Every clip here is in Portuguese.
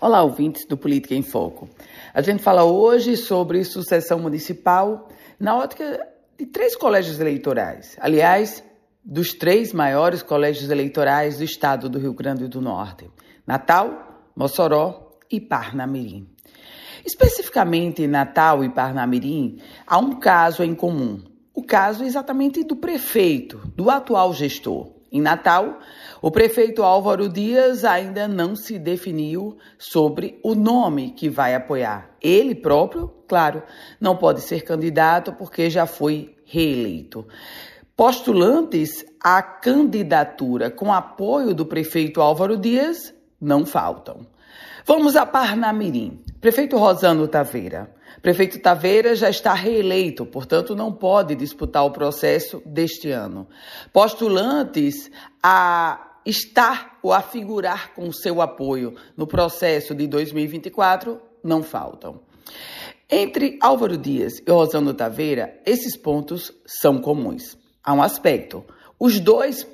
Olá, ouvintes do Política em Foco. A gente fala hoje sobre sucessão municipal na ótica de três colégios eleitorais. Aliás, dos três maiores colégios eleitorais do estado do Rio Grande do Norte: Natal, Mossoró e Parnamirim. Especificamente Natal e Parnamirim, há um caso em comum. O caso exatamente do prefeito, do atual gestor. Em Natal, o prefeito Álvaro Dias ainda não se definiu sobre o nome que vai apoiar. Ele próprio, claro, não pode ser candidato porque já foi reeleito. Postulantes à candidatura com apoio do prefeito Álvaro Dias não faltam. Vamos a Parnamirim. Prefeito Rosano Taveira. Prefeito Taveira já está reeleito, portanto não pode disputar o processo deste ano. Postulantes a estar ou a figurar com seu apoio no processo de 2024 não faltam. Entre Álvaro Dias e Rosano Taveira, esses pontos são comuns. Há um aspecto: os dois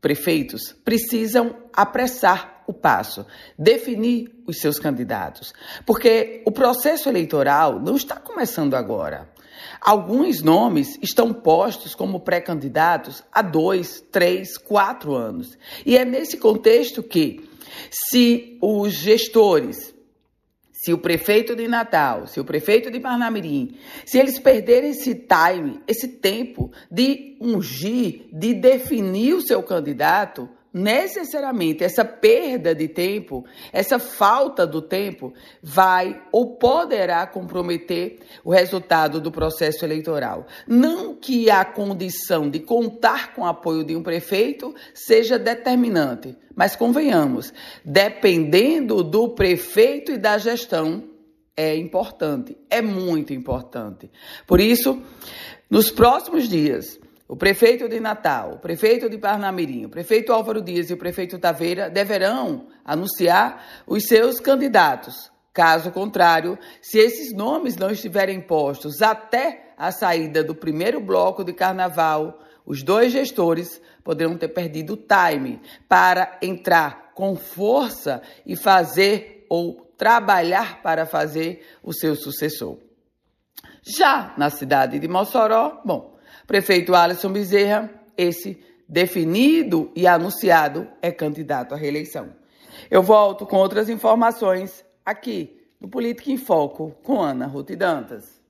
prefeitos precisam apressar o passo, definir os seus candidatos, porque o processo eleitoral não está começando agora. Alguns nomes estão postos como pré-candidatos há dois, três, quatro anos. E é nesse contexto que, se os gestores, se o prefeito de Natal, se o prefeito de Parnamirim, se eles perderem esse time, esse tempo de ungir, de definir o seu candidato, necessariamente essa perda de tempo, essa falta do tempo, vai ou poderá comprometer o resultado do processo eleitoral. Não que a condição de contar com o apoio de um prefeito seja determinante, mas convenhamos, dependendo do prefeito e da gestão, é importante, é muito importante. Por isso, nos próximos dias, o prefeito de Natal, o prefeito de Parnamirim, o prefeito Álvaro Dias e o prefeito Taveira deverão anunciar os seus candidatos. Caso contrário, se esses nomes não estiverem postos até a saída do primeiro bloco de carnaval, os dois gestores poderão ter perdido o time para entrar com força e fazer ou trabalhar para fazer o seu sucessor. Já na cidade de Mossoró, bom, Prefeito Alisson Bezerra, esse definido e anunciado, é candidato à reeleição. Eu volto com outras informações aqui no Política em Foco com Ana Ruth Dantas.